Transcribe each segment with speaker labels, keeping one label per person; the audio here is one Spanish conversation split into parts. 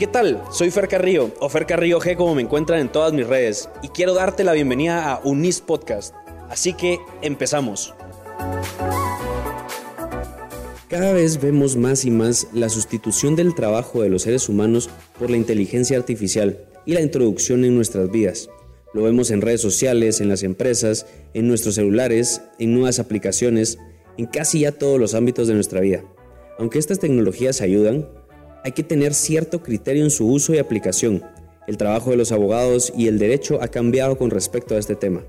Speaker 1: ¿qué tal? Soy Fer Carrillo, o Fer Carrillo G como me encuentran en todas mis redes, y quiero darte la bienvenida a Unis Podcast. Así que empezamos. Cada vez vemos más y más la sustitución del trabajo de los seres humanos por la inteligencia artificial y la introducción en nuestras vidas. Lo vemos en redes sociales, en las empresas, en nuestros celulares, en nuevas aplicaciones, en casi ya todos los ámbitos de nuestra vida. Aunque estas tecnologías ayudan, hay que tener cierto criterio en su uso y aplicación. El trabajo de los abogados y el derecho ha cambiado con respecto a este tema.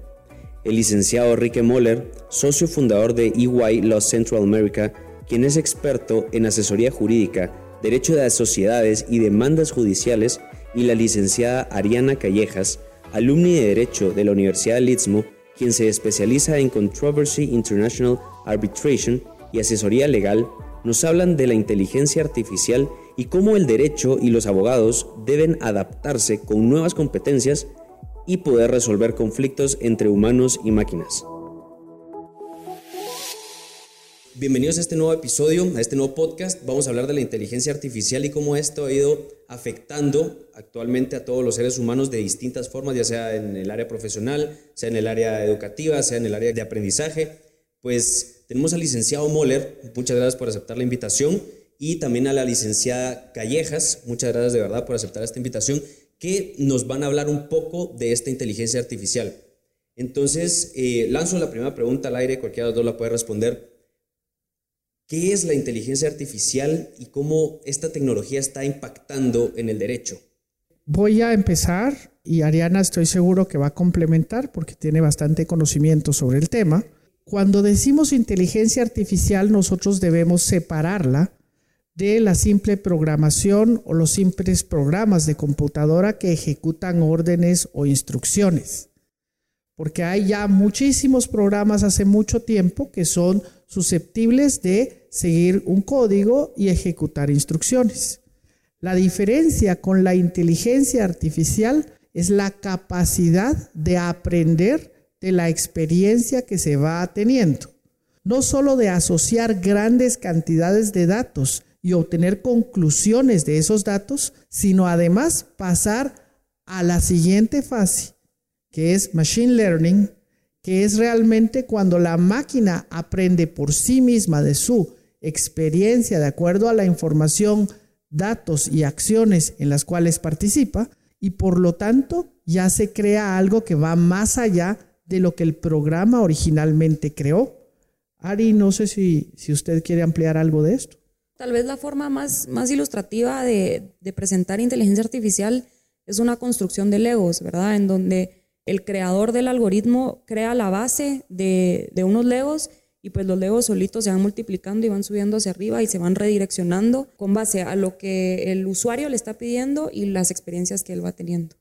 Speaker 1: El licenciado Enrique Moller, socio fundador de EY Law Central America, quien es experto en asesoría jurídica, derecho de sociedades y demandas judiciales, y la licenciada Ariana Callejas, alumni de Derecho de la Universidad de Istmo, quien se especializa en Controversy International Arbitration y asesoría legal, nos hablan de la inteligencia artificial y cómo el derecho y los abogados deben adaptarse con nuevas competencias y poder resolver conflictos entre humanos y máquinas. Bienvenidos a este nuevo episodio, a este nuevo podcast. Vamos a hablar de la inteligencia artificial y cómo esto ha ido afectando actualmente a todos los seres humanos de distintas formas, ya sea en el área profesional, sea en el área educativa, sea en el área de aprendizaje. Pues tenemos al licenciado Moller, muchas gracias por aceptar la invitación, y también a la licenciada Callejas, muchas gracias de verdad por aceptar esta invitación, que nos van a hablar un poco de esta inteligencia artificial. Entonces, eh, lanzo la primera pregunta al aire, cualquiera de los dos la puede responder. ¿Qué es la inteligencia artificial y cómo esta tecnología está impactando en el derecho?
Speaker 2: Voy a empezar y Ariana estoy seguro que va a complementar porque tiene bastante conocimiento sobre el tema. Cuando decimos inteligencia artificial nosotros debemos separarla de la simple programación o los simples programas de computadora que ejecutan órdenes o instrucciones. Porque hay ya muchísimos programas hace mucho tiempo que son susceptibles de seguir un código y ejecutar instrucciones. La diferencia con la inteligencia artificial es la capacidad de aprender de la experiencia que se va teniendo. No solo de asociar grandes cantidades de datos y obtener conclusiones de esos datos, sino además pasar a la siguiente fase, que es Machine Learning, que es realmente cuando la máquina aprende por sí misma de su experiencia de acuerdo a la información, datos y acciones en las cuales participa y por lo tanto ya se crea algo que va más allá de lo que el programa originalmente creó. Ari, no sé si, si usted quiere ampliar algo de esto.
Speaker 3: Tal vez la forma más, más ilustrativa de, presentar inteligencia artificial es una construcción de legos, ¿verdad? En donde el creador del algoritmo crea la base de, de unos legos y pues los legos solitos se van multiplicando y van subiendo hacia arriba y se van redireccionando con base a lo que el usuario le está pidiendo y las experiencias que él va teniendo.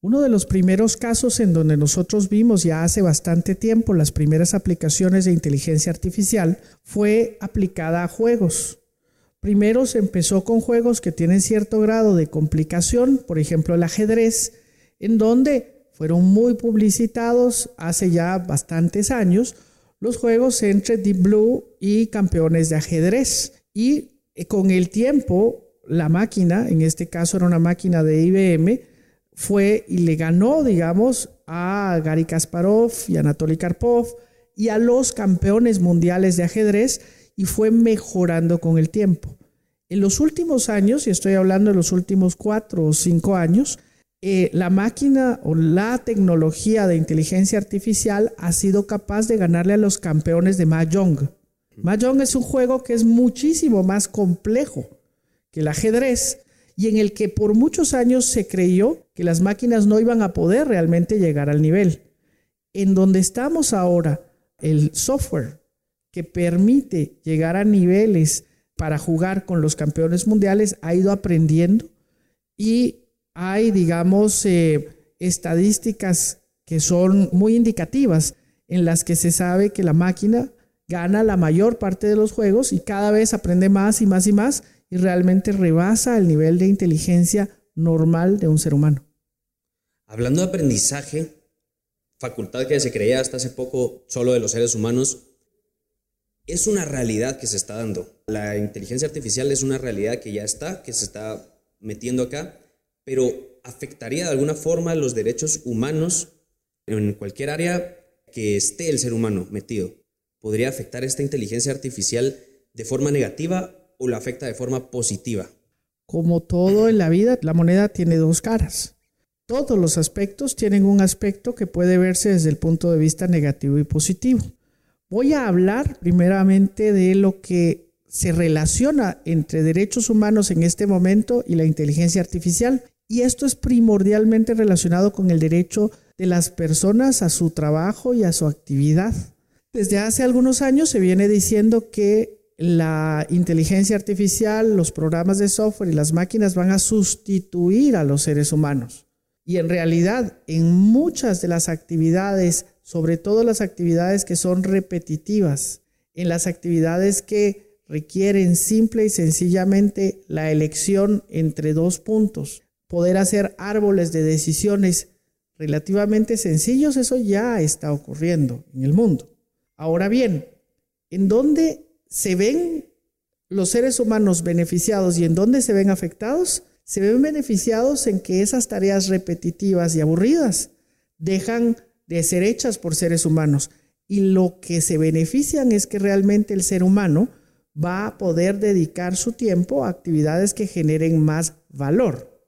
Speaker 2: Uno de los primeros casos en donde nosotros vimos ya hace bastante tiempo las primeras aplicaciones de inteligencia artificial fue aplicada a juegos. Primero se empezó con juegos que tienen cierto grado de complicación, por ejemplo el ajedrez, en donde fueron muy publicitados hace ya bastantes años, los juegos entre Deep Blue y campeones de ajedrez. Y eh, con el tiempo, la máquina, en este caso era una máquina de IBM, fue y le ganó, digamos, a Gary Kasparov y Anatoly Karpov y a los campeones mundiales de ajedrez y fue mejorando con el tiempo. En los últimos años, y estoy hablando de los últimos cuatro o cinco años, eh, la máquina o la tecnología de inteligencia artificial ha sido capaz de ganarle a los campeones de Mahjong. Mahjong es un juego que es muchísimo más complejo que el ajedrez y en el que por muchos años se creyó que las máquinas no iban a poder realmente llegar al nivel. En donde estamos ahora, el software que permite llegar a niveles para jugar con los campeones mundiales ha ido aprendiendo y hay, digamos, eh, estadísticas que son muy indicativas en las que se sabe que la máquina gana la mayor parte de los juegos y cada vez aprende más y más y más y realmente rebasa el nivel de inteligencia normal de un ser humano.
Speaker 1: Hablando de aprendizaje, facultad que se creía hasta hace poco solo de los seres humanos, es una realidad que se está dando. La inteligencia artificial es una realidad que ya está, que se está metiendo acá, pero afectaría de alguna forma los derechos humanos en cualquier área que esté el ser humano metido. ¿Podría afectar esta inteligencia artificial de forma negativa o la afecta de forma positiva?
Speaker 2: Como todo en la vida, la moneda tiene dos caras. Todos los aspectos tienen un aspecto que puede verse desde el punto de vista negativo y positivo. Voy a hablar primeramente de lo que se relaciona entre derechos humanos en este momento y la inteligencia artificial. Y esto es primordialmente relacionado con el derecho de las personas a su trabajo y a su actividad. Desde hace algunos años se viene diciendo que la inteligencia artificial, los programas de software y las máquinas van a sustituir a los seres humanos. Y en realidad, en muchas de las actividades, sobre todo las actividades que son repetitivas, en las actividades que requieren simple y sencillamente la elección entre dos puntos, poder hacer árboles de decisiones relativamente sencillos, eso ya está ocurriendo en el mundo. Ahora bien, ¿en dónde se ven los seres humanos beneficiados y en dónde se ven afectados? Se ven beneficiados en que esas tareas repetitivas y aburridas dejan de ser hechas por seres humanos y lo que se benefician es que realmente el ser humano va a poder dedicar su tiempo a actividades que generen más valor.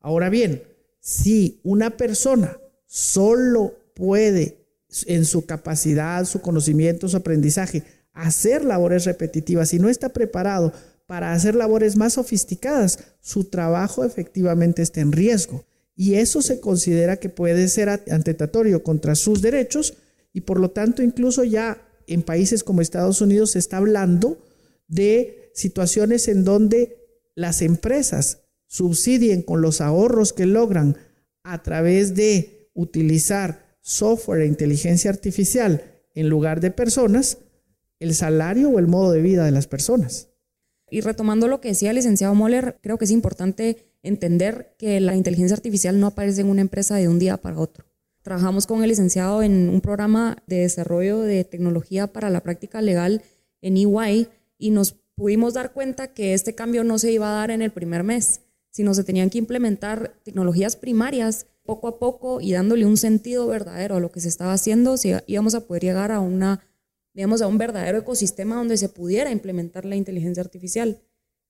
Speaker 2: Ahora bien, si una persona solo puede en su capacidad, su conocimiento, su aprendizaje, hacer labores repetitivas y no está preparado para hacer labores más sofisticadas, su trabajo efectivamente está en riesgo. Y eso se considera que puede ser atentatorio contra sus derechos y por lo tanto incluso ya en países como Estados Unidos se está hablando de situaciones en donde las empresas subsidien con los ahorros que logran a través de utilizar software e inteligencia artificial en lugar de personas, el salario o el modo de vida de las personas.
Speaker 3: Y retomando lo que decía el licenciado Moller, creo que es importante entender que la inteligencia artificial no aparece en una empresa de un día para otro. Trabajamos con el licenciado en un programa de desarrollo de tecnología para la práctica legal en EY y nos pudimos dar cuenta que este cambio no se iba a dar en el primer mes sino se tenían que implementar tecnologías primarias poco a poco y dándole un sentido verdadero a lo que se estaba haciendo, si íbamos a poder llegar a una, digamos, a un verdadero ecosistema donde se pudiera implementar la inteligencia artificial.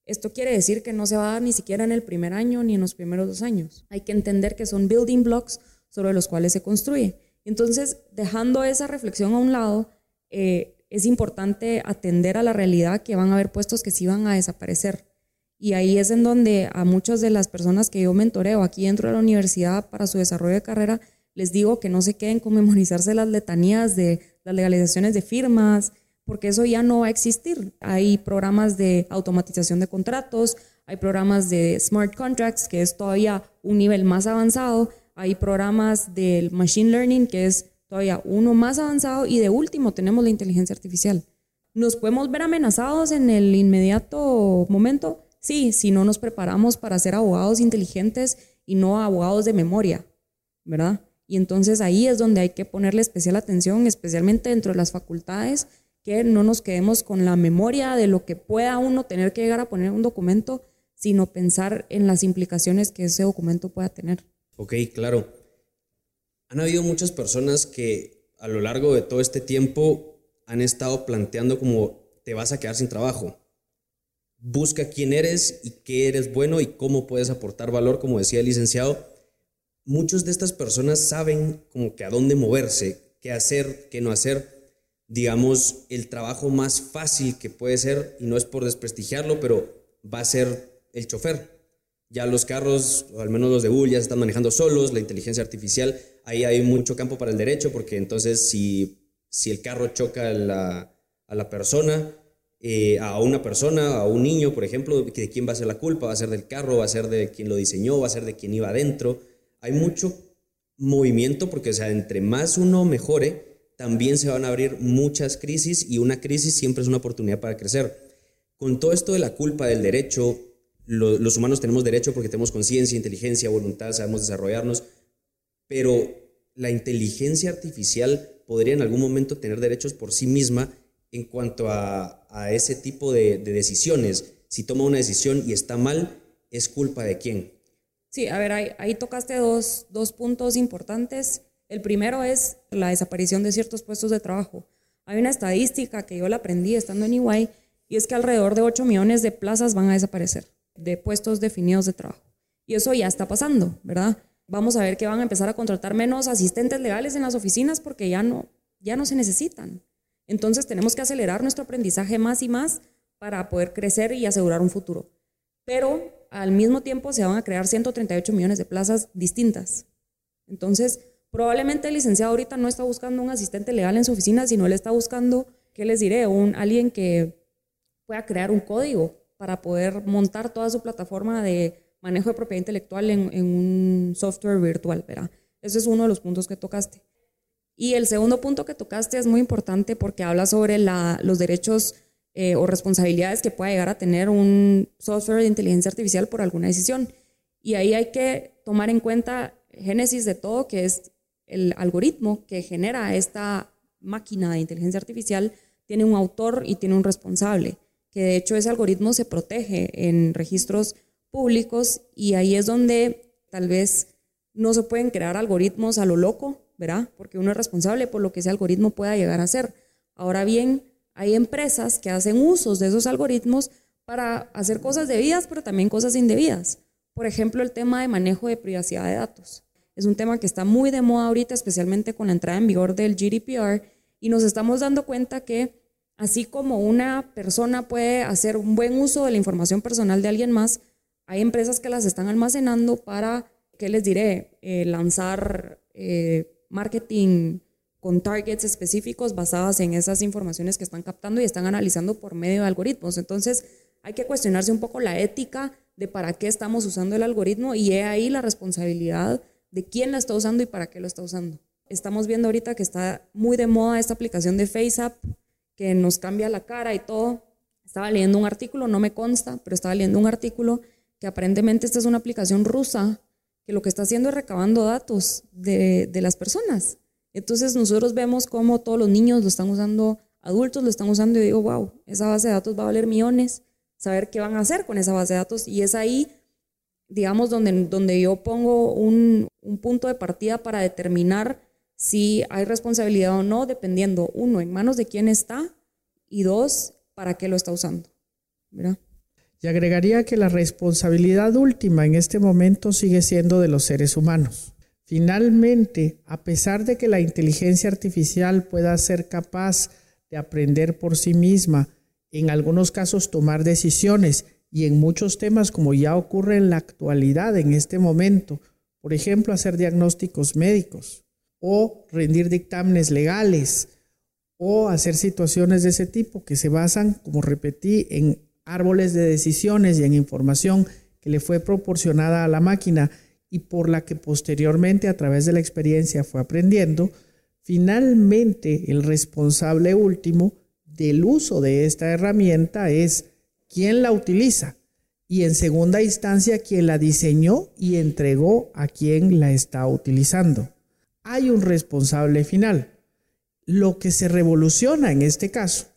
Speaker 3: Esto quiere decir que no se va a dar ni siquiera en el primer año ni en los primeros dos años. Hay que entender que son building blocks sobre los cuales se construye. Entonces, dejando esa reflexión a un lado, eh, es importante atender a la realidad que van a haber puestos que sí van a desaparecer y ahí es en donde a muchas de las personas que yo mentoreo aquí dentro de la universidad para su desarrollo de carrera, les digo que no se queden con memorizarse las letanías de las legalizaciones de firmas, porque eso ya no va a existir. Hay programas de automatización de contratos, hay programas de smart contracts, que es todavía un nivel más avanzado, hay programas del machine learning, que es todavía uno más avanzado, y de último tenemos la inteligencia artificial. ¿Nos podemos ver amenazados en el inmediato momento? Sí, si no nos preparamos para ser abogados inteligentes y no abogados de memoria, ¿verdad? Y entonces ahí es donde hay que ponerle especial atención, especialmente dentro de las facultades, que no nos quedemos con la memoria de lo que pueda uno tener que llegar a poner un documento, sino pensar en las implicaciones que ese documento pueda tener.
Speaker 1: Ok, claro. Han habido muchas personas que a lo largo de todo este tiempo han estado planteando como te vas a quedar sin trabajo busca quién eres y qué eres bueno y cómo puedes aportar valor, como decía el licenciado. Muchos de estas personas saben como que a dónde moverse, qué hacer, qué no hacer. Digamos, el trabajo más fácil que puede ser, y no es por desprestigiarlo, pero va a ser el chofer. Ya los carros, o al menos los de Google, ya se están manejando solos, la inteligencia artificial, ahí hay mucho campo para el derecho, porque entonces si, si el carro choca a la, a la persona, eh, a una persona, a un niño, por ejemplo, de quién va a ser la culpa, va a ser del carro, va a ser de quien lo diseñó, va a ser de quien iba adentro. Hay mucho movimiento porque, o sea, entre más uno mejore, también se van a abrir muchas crisis y una crisis siempre es una oportunidad para crecer. Con todo esto de la culpa, del derecho, los humanos tenemos derecho porque tenemos conciencia, inteligencia, voluntad, sabemos desarrollarnos, pero la inteligencia artificial podría en algún momento tener derechos por sí misma en cuanto a, ese tipo de, decisiones. Si toma una decisión y está mal, ¿Es culpa de quién?
Speaker 3: Sí, a ver, ahí, tocaste dos, dos puntos importantes. El primero es la desaparición de ciertos puestos de trabajo. Hay una estadística que yo la aprendí estando en Iguay y es que alrededor de 8 millones de plazas van a desaparecer, de puestos definidos de trabajo. Y eso ya está pasando, ¿verdad? Vamos a ver que van a empezar a contratar menos asistentes legales en las oficinas porque ya no, ya no se necesitan. Entonces tenemos que acelerar nuestro aprendizaje más y más para poder crecer y asegurar un futuro. Pero al mismo tiempo se van a crear 138 millones de plazas distintas. Entonces, probablemente el licenciado ahorita no está buscando un asistente legal en su oficina, sino él está buscando, ¿qué les diré? Un, alguien que pueda crear un código para poder montar toda su plataforma de manejo de propiedad intelectual en, un software virtual, ¿verdad? Ese es uno de los puntos que tocaste. Y el segundo punto que tocaste es muy importante porque habla sobre los derechos eh, o responsabilidades que pueda llegar a tener un software de inteligencia artificial por alguna decisión. Y ahí hay que tomar en cuenta génesis de todo, que es el algoritmo que genera esta máquina de inteligencia artificial, tiene un autor y tiene un responsable, que de hecho ese algoritmo se protege en registros públicos y ahí es donde tal vez no se pueden crear algoritmos a lo loco, ¿verdad? Porque uno es responsable por lo que ese algoritmo pueda llegar a ser. Ahora bien, hay empresas que hacen usos de esos algoritmos para hacer cosas debidas, pero también cosas indebidas. Por ejemplo, el tema de manejo de privacidad de datos. Es un tema que está muy de moda ahorita, especialmente con la entrada en vigor del GDPR, y nos estamos dando cuenta que así como una persona puede hacer un buen uso de la información personal de alguien más, hay empresas que las están almacenando para, ¿qué les diré?, eh, lanzar eh, marketing con targets específicos basadas en esas informaciones que están captando y están analizando por medio de algoritmos. Entonces, hay que cuestionarse un poco la ética de para qué estamos usando el algoritmo y he ahí la responsabilidad de quién la está usando y para qué lo está usando. Estamos viendo ahorita que está muy de moda esta aplicación de FaceApp que nos cambia la cara y todo. Estaba leyendo un artículo, no me consta, pero estaba leyendo un artículo que aparentemente esta es una aplicación rusa que lo que está haciendo es recabando datos de, de las personas entonces nosotros vemos cómo todos los niños lo están usando, adultos lo están usando y digo, wow, esa base de datos va a valer millones, saber qué van a hacer con esa base de datos. Y es ahí, digamos, donde, donde yo pongo un, un punto de partida para determinar si hay responsabilidad o no, dependiendo, uno, en manos de quién está y dos, para qué lo está usando. ¿verdad?
Speaker 2: Y agregaría que la responsabilidad última en este momento sigue siendo de los seres humanos. Finalmente, a pesar de que la inteligencia artificial pueda ser capaz de aprender por sí misma, en algunos casos tomar decisiones y en muchos temas como ya ocurre en la actualidad, en este momento, por ejemplo, hacer diagnósticos médicos o rendir dictámenes legales o hacer situaciones de ese tipo que se basan, como repetí, en árboles de decisiones y en información que le fue proporcionada a la máquina y por la que posteriormente a través de la experiencia fue aprendiendo, finalmente el responsable último del uso de esta herramienta es quien la utiliza y en segunda instancia quien la diseñó y entregó a quien la está utilizando. Hay un responsable final. Lo que se revoluciona en este caso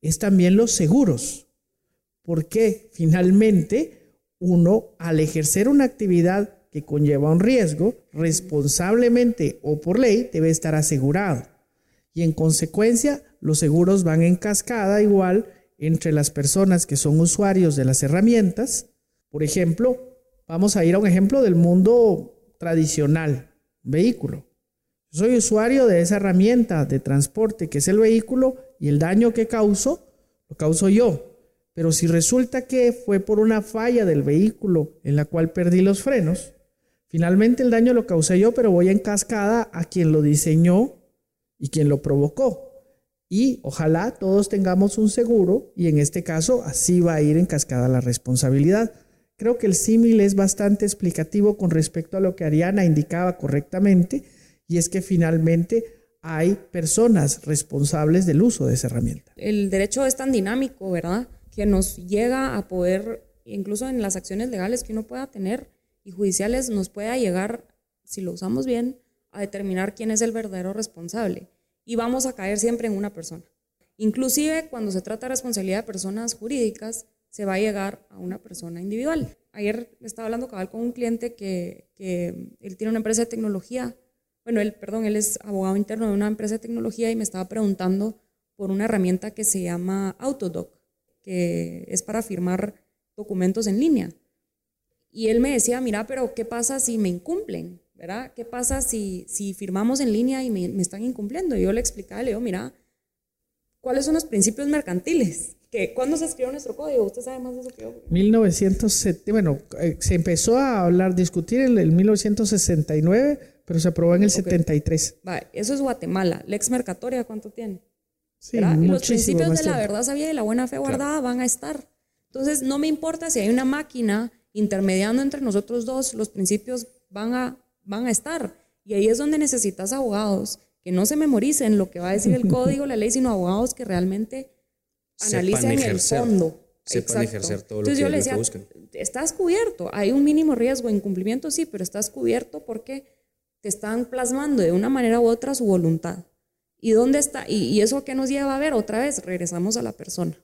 Speaker 2: es también los seguros, porque finalmente uno al ejercer una actividad que conlleva un riesgo, responsablemente o por ley debe estar asegurado. Y en consecuencia, los seguros van en cascada igual entre las personas que son usuarios de las herramientas. Por ejemplo, vamos a ir a un ejemplo del mundo tradicional, vehículo. soy usuario de esa herramienta de transporte que es el vehículo y el daño que causo, lo causo yo. Pero si resulta que fue por una falla del vehículo en la cual perdí los frenos, Finalmente el daño lo causé yo, pero voy en cascada a quien lo diseñó y quien lo provocó. Y ojalá todos tengamos un seguro y en este caso así va a ir en cascada la responsabilidad. Creo que el símil es bastante explicativo con respecto a lo que Ariana indicaba correctamente y es que finalmente hay personas responsables del uso de esa herramienta.
Speaker 3: El derecho es tan dinámico, ¿verdad? Que nos llega a poder, incluso en las acciones legales que uno pueda tener, y judiciales nos pueda llegar, si lo usamos bien, a determinar quién es el verdadero responsable. Y vamos a caer siempre en una persona. Inclusive cuando se trata de responsabilidad de personas jurídicas, se va a llegar a una persona individual. Ayer estaba hablando cabal con un cliente que, que él tiene una empresa de tecnología, bueno, él, perdón, él es abogado interno de una empresa de tecnología y me estaba preguntando por una herramienta que se llama Autodoc, que es para firmar documentos en línea. Y él me decía, mira, pero ¿qué pasa si me incumplen? ¿Verdad? ¿Qué pasa si, si firmamos en línea y me, me están incumpliendo? Yo le explicaba, le digo, mira, ¿cuáles son los principios mercantiles? que ¿Cuándo se escribió nuestro código? Usted sabe más de eso que yo.
Speaker 2: 1970, bueno, eh, se empezó a hablar, discutir en el 1969, pero se aprobó en el 73.
Speaker 3: Vale, eso es Guatemala. Lex Mercatoria, ¿cuánto tiene?
Speaker 2: Sí,
Speaker 3: y los principios de la verdad sabía y la buena fe guardada van a estar. Entonces, no me importa si hay una máquina intermediando entre nosotros dos, los principios van a, van a estar. Y ahí es donde necesitas abogados que no se memoricen lo que va a decir el código, la ley, sino abogados que realmente analicen el
Speaker 1: ejercer,
Speaker 3: fondo.
Speaker 1: sepan ejercer todo lo
Speaker 3: Entonces
Speaker 1: que-
Speaker 3: yo le
Speaker 1: lo
Speaker 3: decía,
Speaker 1: buscan.
Speaker 3: estás cubierto, hay un mínimo riesgo de incumplimiento, sí, pero estás cubierto porque te están plasmando de una manera u otra su voluntad. ¿Y dónde está? Y, y eso que nos lleva a ver otra vez, regresamos a la persona,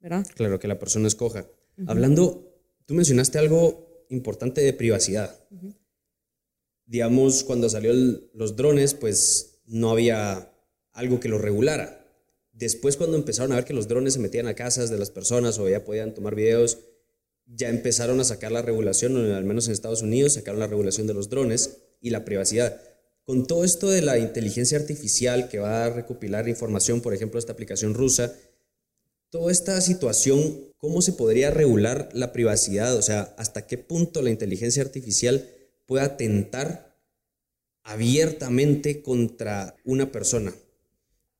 Speaker 3: ¿verdad?
Speaker 1: Claro, que la persona escoja. Hablando, tú mencionaste algo importante de privacidad. Digamos, cuando salió los drones, pues no había algo que lo regulara. Después, cuando empezaron a ver que los drones se metían a casas de las personas o ya podían tomar videos, ya empezaron a sacar la regulación, o al menos en Estados Unidos, sacaron la regulación de los drones y la privacidad. Con todo esto de la inteligencia artificial que va a recopilar información, por ejemplo, esta aplicación rusa, toda esta situación, ¿cómo se podría regular la privacidad? O sea, ¿hasta qué punto la inteligencia artificial puede atentar abiertamente contra una persona?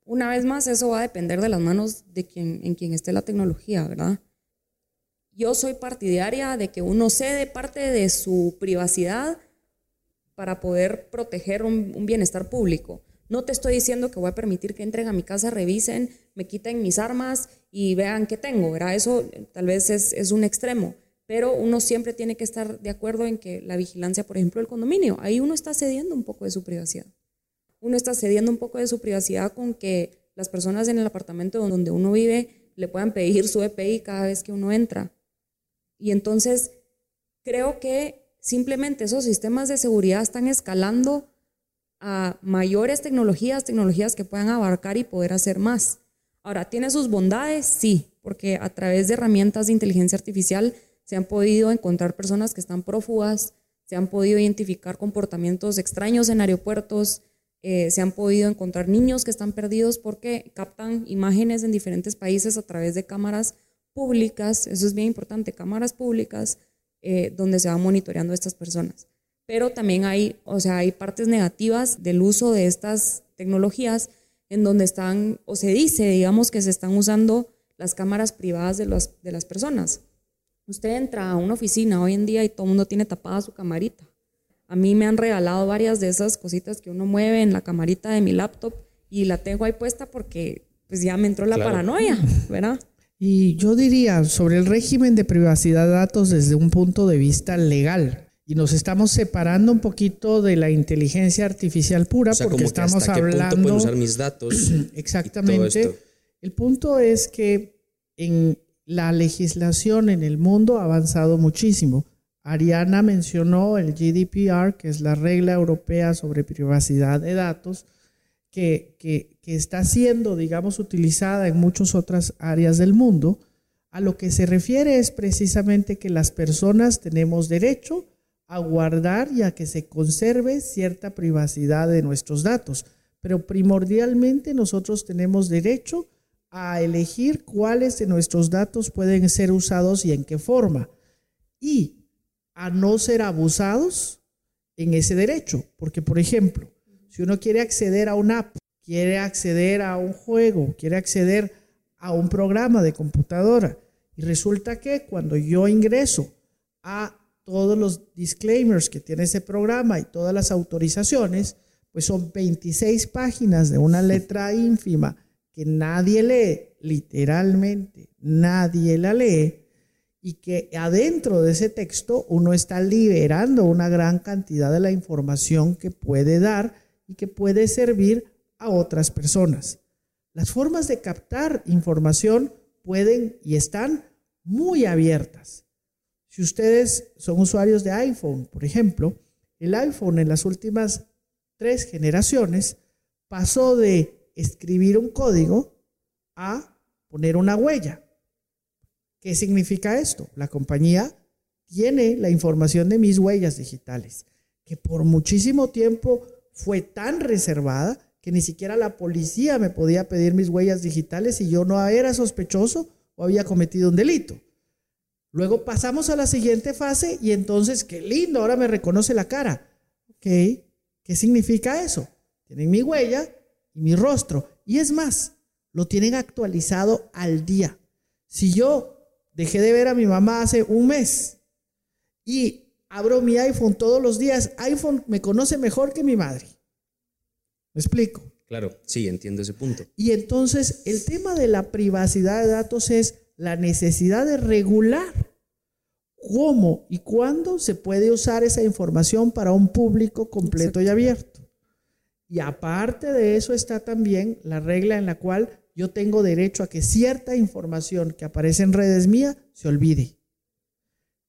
Speaker 3: Una vez más, eso va a depender de las manos de quien, en quien esté la tecnología, ¿verdad? Yo soy partidaria de que uno cede parte de su privacidad para poder proteger un, bienestar público. No te estoy diciendo que voy a permitir que entren a mi casa, revisen, me quiten mis armas y vean qué tengo, ¿verdad? Eso tal vez es un extremo, pero uno siempre tiene que estar de acuerdo en que la vigilancia, por ejemplo, del condominio, ahí uno está cediendo un poco de su privacidad uno está cediendo un poco de su privacidad con que las personas en el apartamento donde uno vive le puedan pedir su EPI cada vez que uno entra. Y entonces creo que simplemente esos sistemas de seguridad están escalando a mayores tecnologías, tecnologías que puedan abarcar y poder hacer más. Ahora, ¿tiene sus bondades? Sí, porque a través de herramientas de inteligencia artificial se han podido encontrar personas que están prófugas, se han podido identificar comportamientos extraños en aeropuertos, eh, se han podido encontrar niños que están perdidos porque captan imágenes en diferentes países a través de cámaras públicas, eso es bien importante, cámaras públicas eh, donde se va monitoreando a estas personas. Pero también hay, o sea, hay partes negativas del uso de estas tecnologías en donde están, o se dice, digamos, que se están usando las cámaras privadas de, los, de las personas. Usted entra a una oficina hoy en día y todo el mundo tiene tapada su camarita. A mí me han regalado varias de esas cositas que uno mueve en la camarita de mi laptop y la tengo ahí puesta porque pues ya me entró la
Speaker 1: Claro.
Speaker 3: paranoia, ¿verdad?
Speaker 2: Y yo diría sobre el régimen de privacidad de datos desde un punto de vista legal. Y nos estamos separando un poquito de la inteligencia artificial pura
Speaker 1: O sea,
Speaker 2: porque
Speaker 1: como que
Speaker 2: estamos
Speaker 1: hasta qué punto
Speaker 2: hablando
Speaker 1: pueden usar mis datos. y todo
Speaker 2: Exactamente.
Speaker 1: esto.
Speaker 2: El punto es que en la legislación en el mundo ha avanzado muchísimo. Ariana mencionó el GDPR, que es la regla europea sobre privacidad de datos, que, que, está siendo, digamos, utilizada en muchas otras áreas del mundo. A lo que se refiere es precisamente que las personas tenemos derecho a guardar y a que se conserve cierta privacidad de nuestros datos. Pero primordialmente nosotros tenemos derecho a elegir cuáles de nuestros datos pueden ser usados y en qué forma. Y a no ser abusados en ese derecho. Porque, por ejemplo, si uno quiere acceder a una app, quiere acceder a un juego, quiere acceder a un programa de computadora, y resulta que cuando yo ingreso a todos los disclaimers que tiene ese programa y todas las autorizaciones, pues son 26 páginas de una letra ínfima que nadie lee, literalmente nadie la lee, y que adentro de ese texto uno está liberando una gran cantidad de la información que puede dar y que puede servir a otras personas. Las formas de captar información pueden y están muy abiertas. Si ustedes son usuarios de iPhone, por ejemplo, el iPhone en las últimas tres generaciones pasó de escribir un código a poner una huella. ¿Qué significa esto? La compañía tiene la información de mis huellas digitales, que por muchísimo tiempo fue tan reservada que ni siquiera la policía me podía pedir mis huellas digitales si yo no era sospechoso o había cometido un delito. Luego pasamos a la siguiente fase y entonces, qué lindo, ahora me reconoce la cara. Ok, ¿qué significa eso? Tienen mi huella y mi rostro. Y es más, lo tienen actualizado al día. Si yo dejé de ver a mi mamá hace un mes y abro mi iPhone todos los días, iPhone me conoce mejor que mi madre. ¿Me explico?
Speaker 1: Claro, sí, entiendo ese punto.
Speaker 2: Y entonces el tema de la privacidad de datos es la necesidad de regular cómo y cuándo se puede usar esa información para un público completo y abierto. Y aparte de eso está también la regla en la cual yo tengo derecho a que cierta información que aparece en redes mías se olvide.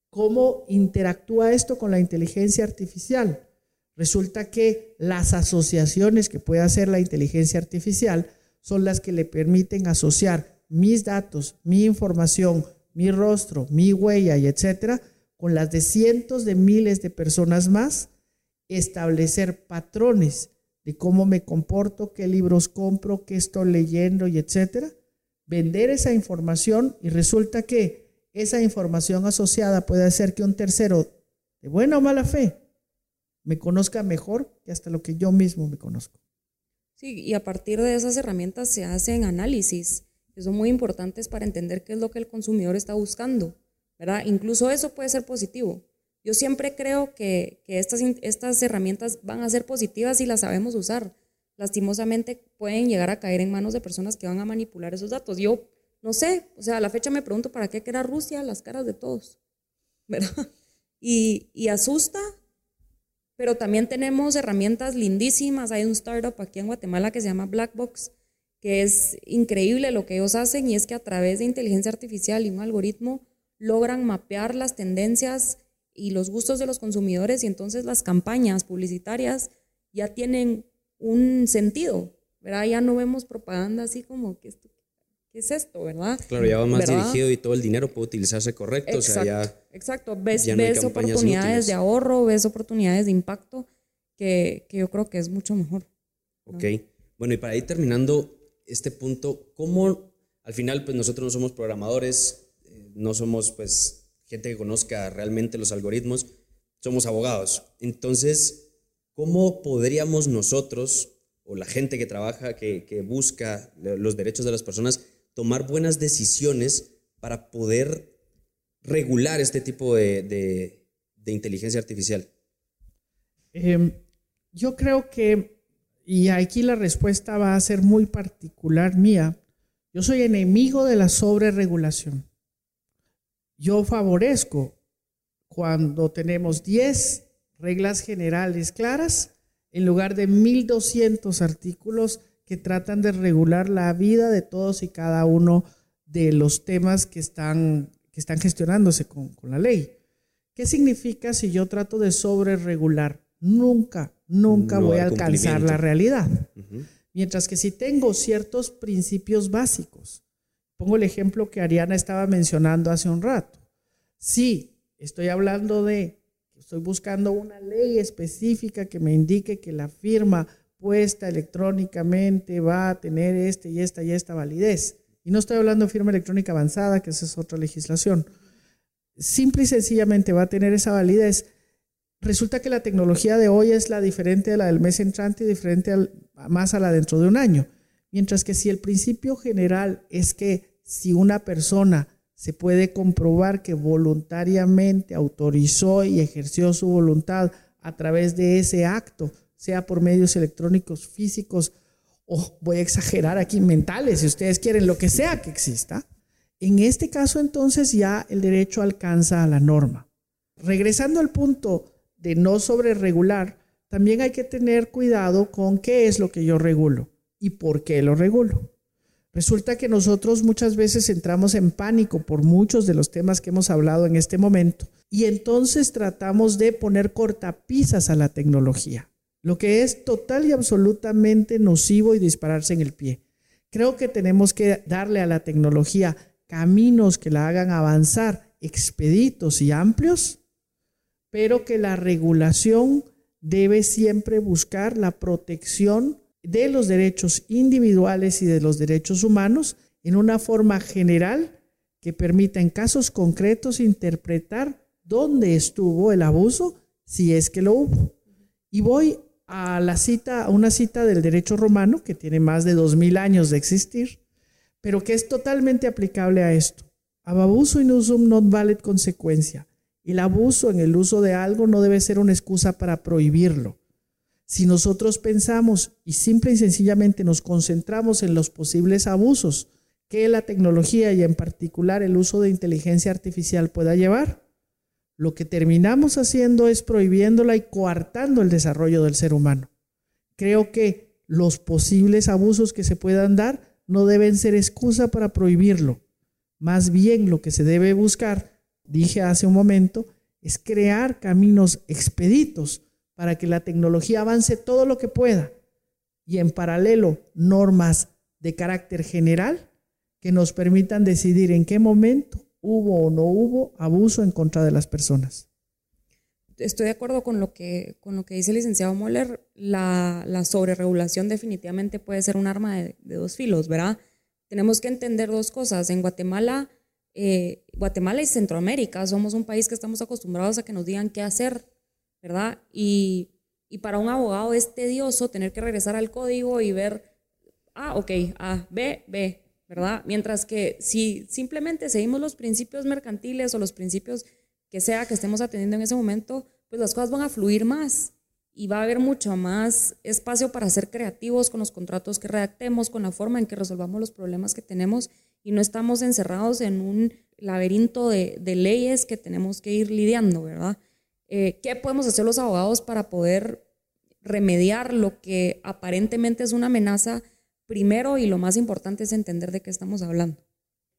Speaker 2: ¿Cómo interactúa esto con la inteligencia artificial? Resulta que las asociaciones que puede hacer la inteligencia artificial son las que le permiten asociar mis datos, mi información, mi rostro, mi huella y etcétera con las de cientos de miles de personas más, establecer patrones de cómo me comporto, qué libros compro, qué estoy leyendo y etcétera, vender esa información y resulta que esa información asociada puede hacer que un tercero de buena o mala fe me conozca mejor que hasta lo que yo mismo me conozco.
Speaker 3: Sí, y a partir de esas herramientas se hacen análisis que son muy importantes para entender qué es lo que el consumidor está buscando, ¿verdad? Incluso eso puede ser positivo. Yo siempre creo que, que estas, estas herramientas van a ser positivas si las sabemos usar. Lastimosamente pueden llegar a caer en manos de personas que van a manipular esos datos. Yo no sé, o sea, a la fecha me pregunto para qué queda Rusia las caras de todos, ¿verdad? Y, y asusta pero también tenemos herramientas lindísimas. Hay un startup aquí en Guatemala que se llama Blackbox, que es increíble lo que ellos hacen y es que a través de inteligencia artificial y un algoritmo logran mapear las tendencias y los gustos de los consumidores y entonces las campañas publicitarias ya tienen un sentido, ¿verdad? Ya no vemos propaganda así como que esto es esto, verdad?
Speaker 1: Claro, ya va más dirigido y todo el dinero puede utilizarse correcto.
Speaker 3: Exacto,
Speaker 1: o sea, ya,
Speaker 3: exacto. ves, ves oportunidades de ahorro, ves oportunidades de impacto que, que, yo creo que es mucho mejor.
Speaker 1: Ok, bueno, y para ir terminando este punto, ¿cómo al final pues nosotros no somos programadores, eh, no somos pues gente que conozca realmente los algoritmos, somos abogados. Entonces, ¿cómo podríamos nosotros o la gente que trabaja, que, que busca los derechos de las personas, tomar buenas decisiones para poder regular este tipo de, inteligencia artificial?
Speaker 2: Em, yo creo que, y aquí la respuesta va a ser muy particular mía, yo soy enemigo de la sobreregulación. Yo favorezco cuando tenemos 10 reglas generales claras en lugar de 1200 artículos que tratan de regular la vida de todos y cada uno de los temas que están, que están gestionándose con, la ley. ¿Qué significa si yo trato de sobreregular? Nunca, nunca voy a alcanzar la realidad. Mientras que si tengo ciertos principios básicos, pongo el ejemplo que Ariana estaba mencionando hace un rato. Si estoy hablando de, estoy buscando una ley específica que me indique que la firma puesta electrónicamente va a tener este y esta y esta validez. Y no estoy hablando de firma electrónica avanzada, que esa es otra legislación. Simple y sencillamente va a tener esa validez. Resulta que la tecnología de hoy es la diferente de la del mes entrante y diferente más a la dentro de un año. Mientras que si el principio general es que si una persona se puede comprobar que voluntariamente autorizó y ejerció su voluntad a través de ese acto, sea por medios electrónicos físicos o voy a exagerar aquí, mentales, si ustedes quieren, lo que sea que exista. En este caso entonces ya el derecho alcanza a la norma. Regresando al punto de no sobreregular, también hay que tener cuidado con qué es lo que yo regulo y por qué lo regulo. Resulta que nosotros muchas veces entramos en pánico por muchos de los temas que hemos hablado en este momento y entonces tratamos de poner cortapisas a la tecnología, lo que es total y absolutamente nocivo y dispararse en el pie. Creo que tenemos que darle a la tecnología caminos que la hagan avanzar expeditos y amplios, pero que la regulación debe siempre buscar la protección de los derechos individuales y de los derechos humanos en una forma general que permita en casos concretos interpretar dónde estuvo el abuso, si es que lo hubo. Y voy a la cita, a una cita del derecho romano que tiene más de dos mil años de existir, pero que es totalmente aplicable a esto. Ab abuso in usum non valet consecuencia. El abuso en el uso de algo no debe ser una excusa para prohibirlo. Si nosotros pensamos y simple y sencillamente nos concentramos en los posibles abusos que la tecnología y en particular el uso de inteligencia artificial pueda llevar, lo que terminamos haciendo es prohibiéndola y coartando el desarrollo del ser humano. Creo que los posibles abusos que se puedan dar no deben ser excusa para prohibirlo. Más bien lo que se debe buscar, dije hace un momento, es crear caminos expeditos para que la tecnología avance todo lo que pueda y en paralelo normas de carácter general que nos permitan decidir en qué momento hubo o no hubo abuso en contra de las personas.
Speaker 3: Estoy de acuerdo con lo que, con lo que dice el licenciado Moller. La, la sobreregulación definitivamente puede ser un arma de, dos filos, ¿verdad? Tenemos que entender dos cosas. En Guatemala, eh, Guatemala y Centroamérica somos un país que estamos acostumbrados a que nos digan qué hacer ¿verdad? Y, para un abogado es tedioso tener que regresar al código y ver, ah, ok, A, B, B, ¿verdad? Mientras que si simplemente seguimos los principios mercantiles o los principios que sea que estemos atendiendo en ese momento, pues las cosas van a fluir más y va a haber mucho más espacio para ser creativos con los contratos que redactemos, con la forma en que resolvamos los problemas que tenemos y no estamos encerrados en un laberinto de, de leyes que tenemos que ir lidiando, ¿verdad? Eh, ¿Qué podemos hacer los abogados para poder remediar lo que aparentemente es una amenaza? Primero y lo más importante es entender de qué estamos hablando.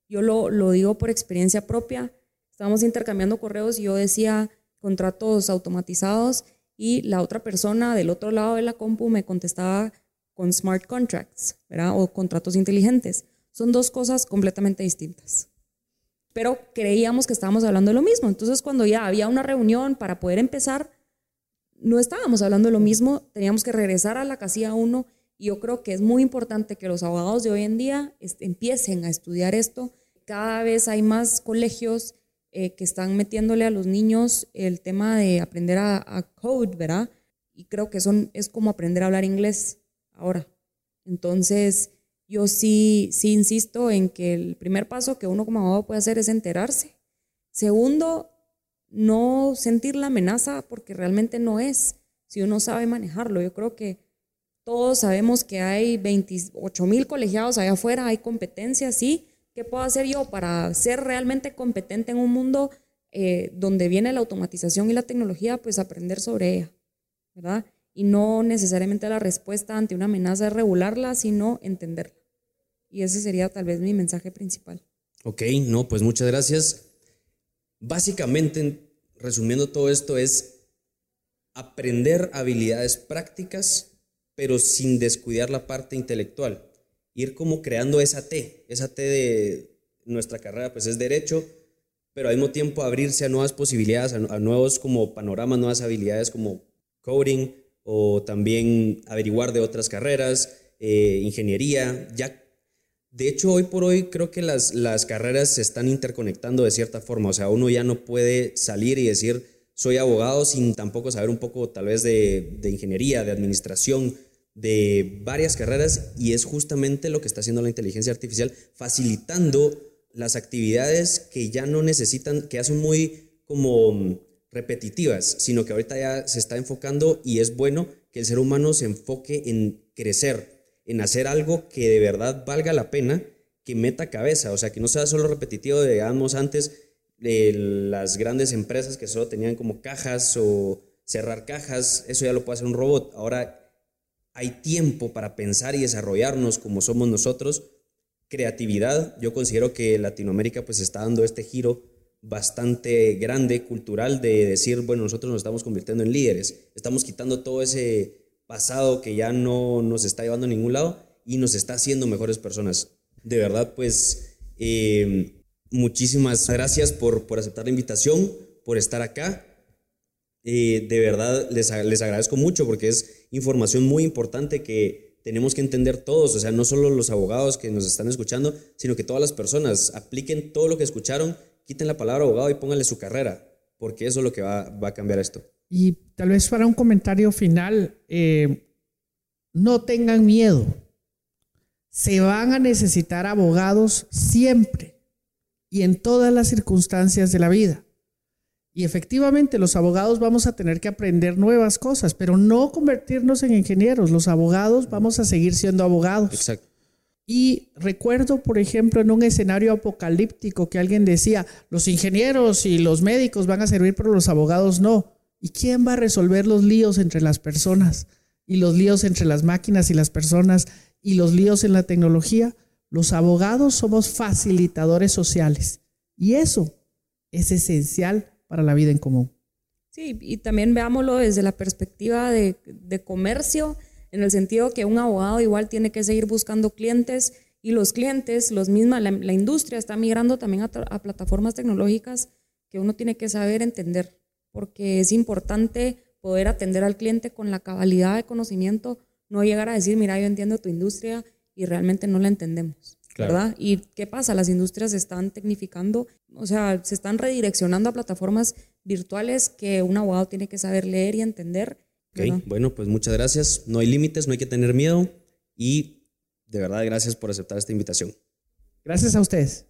Speaker 3: Yo lo, lo digo por experiencia propia. Estábamos intercambiando correos y yo decía contratos automatizados y la otra persona del otro lado de la compu me contestaba con smart contracts, ¿verdad? O contratos inteligentes. Son dos cosas completamente distintas pero creíamos que estábamos hablando de lo mismo. Entonces, cuando ya había una reunión para poder empezar, no estábamos hablando de lo mismo, teníamos que regresar a la casilla 1 y yo creo que es muy importante que los abogados de hoy en día empiecen a estudiar esto. Cada vez hay más colegios eh, que están metiéndole a los niños el tema de aprender a, a code, ¿verdad? Y creo que son, es como aprender a hablar inglés ahora. Entonces, yo sí, sí insisto en que el primer paso que uno como abogado puede hacer es enterarse. Segundo, no sentir la amenaza porque realmente no es, si uno sabe manejarlo. Yo creo que todos sabemos que hay 28 mil colegiados allá afuera, hay competencias, sí. ¿Qué puedo hacer yo para ser realmente competente en un mundo eh, donde viene la automatización y la tecnología? Pues aprender sobre ella, ¿verdad? Y no necesariamente la respuesta ante una amenaza es regularla, sino entenderla. Y ese sería tal vez mi mensaje principal.
Speaker 1: Ok, no, pues muchas gracias. Básicamente, resumiendo todo esto, es aprender habilidades prácticas, pero sin descuidar la parte intelectual. Ir como creando esa T, esa T de nuestra carrera, pues es derecho, pero al mismo tiempo abrirse a nuevas posibilidades, a, nuevos como panoramas, nuevas habilidades como coding o también averiguar de otras carreras, eh, ingeniería, ya de hecho, hoy por hoy creo que las, las carreras se están interconectando de cierta forma. O sea, uno ya no puede salir y decir, soy abogado sin tampoco saber un poco tal vez de, de ingeniería, de administración, de varias carreras. Y es justamente lo que está haciendo la inteligencia artificial, facilitando las actividades que ya no necesitan, que ya son muy como repetitivas, sino que ahorita ya se está enfocando y es bueno que el ser humano se enfoque en crecer en hacer algo que de verdad valga la pena, que meta cabeza, o sea, que no sea solo repetitivo, digamos, antes de las grandes empresas que solo tenían como cajas o cerrar cajas, eso ya lo puede hacer un robot. Ahora hay tiempo para pensar y desarrollarnos como somos nosotros creatividad. Yo considero que Latinoamérica pues está dando este giro bastante grande, cultural, de decir, bueno, nosotros nos estamos convirtiendo en líderes, estamos quitando todo ese pasado que ya no nos está llevando a ningún lado y nos está haciendo mejores personas. De verdad, pues eh, muchísimas gracias por, por aceptar la invitación, por estar acá. Eh, de verdad, les, les agradezco mucho porque es información muy importante que tenemos que entender todos, o sea, no solo los abogados que nos están escuchando, sino que todas las personas apliquen todo lo que escucharon, quiten la palabra abogado y pónganle su carrera, porque eso es lo que va, va a cambiar esto.
Speaker 2: Y tal vez para un comentario final, eh, no tengan miedo. Se van a necesitar abogados siempre y en todas las circunstancias de la vida. Y efectivamente los abogados vamos a tener que aprender nuevas cosas, pero no convertirnos en ingenieros. Los abogados vamos a seguir siendo abogados.
Speaker 1: Exacto.
Speaker 2: Y recuerdo, por ejemplo, en un escenario apocalíptico que alguien decía, los ingenieros y los médicos van a servir, pero los abogados no. ¿Y quién va a resolver los líos entre las personas? Y los líos entre las máquinas y las personas y los líos en la tecnología. Los abogados somos facilitadores sociales. Y eso es esencial para la vida en común.
Speaker 3: Sí, y también veámoslo desde la perspectiva de, comercio, en el sentido que un abogado igual tiene que seguir buscando clientes y los clientes, los mismos, la, industria está migrando también a plataformas tecnológicas que uno tiene que saber entender porque es importante poder atender al cliente con la cabalidad de conocimiento, no llegar a decir, mira, yo entiendo tu industria y realmente no la entendemos. ¿Verdad? ¿Y qué pasa? Las industrias se están tecnificando, o sea, se están redireccionando a plataformas virtuales que un abogado tiene que saber leer y entender.
Speaker 1: Okay. Bueno, pues muchas gracias. No hay límites, no hay que tener miedo y de verdad gracias por aceptar esta invitación.
Speaker 2: Gracias a ustedes.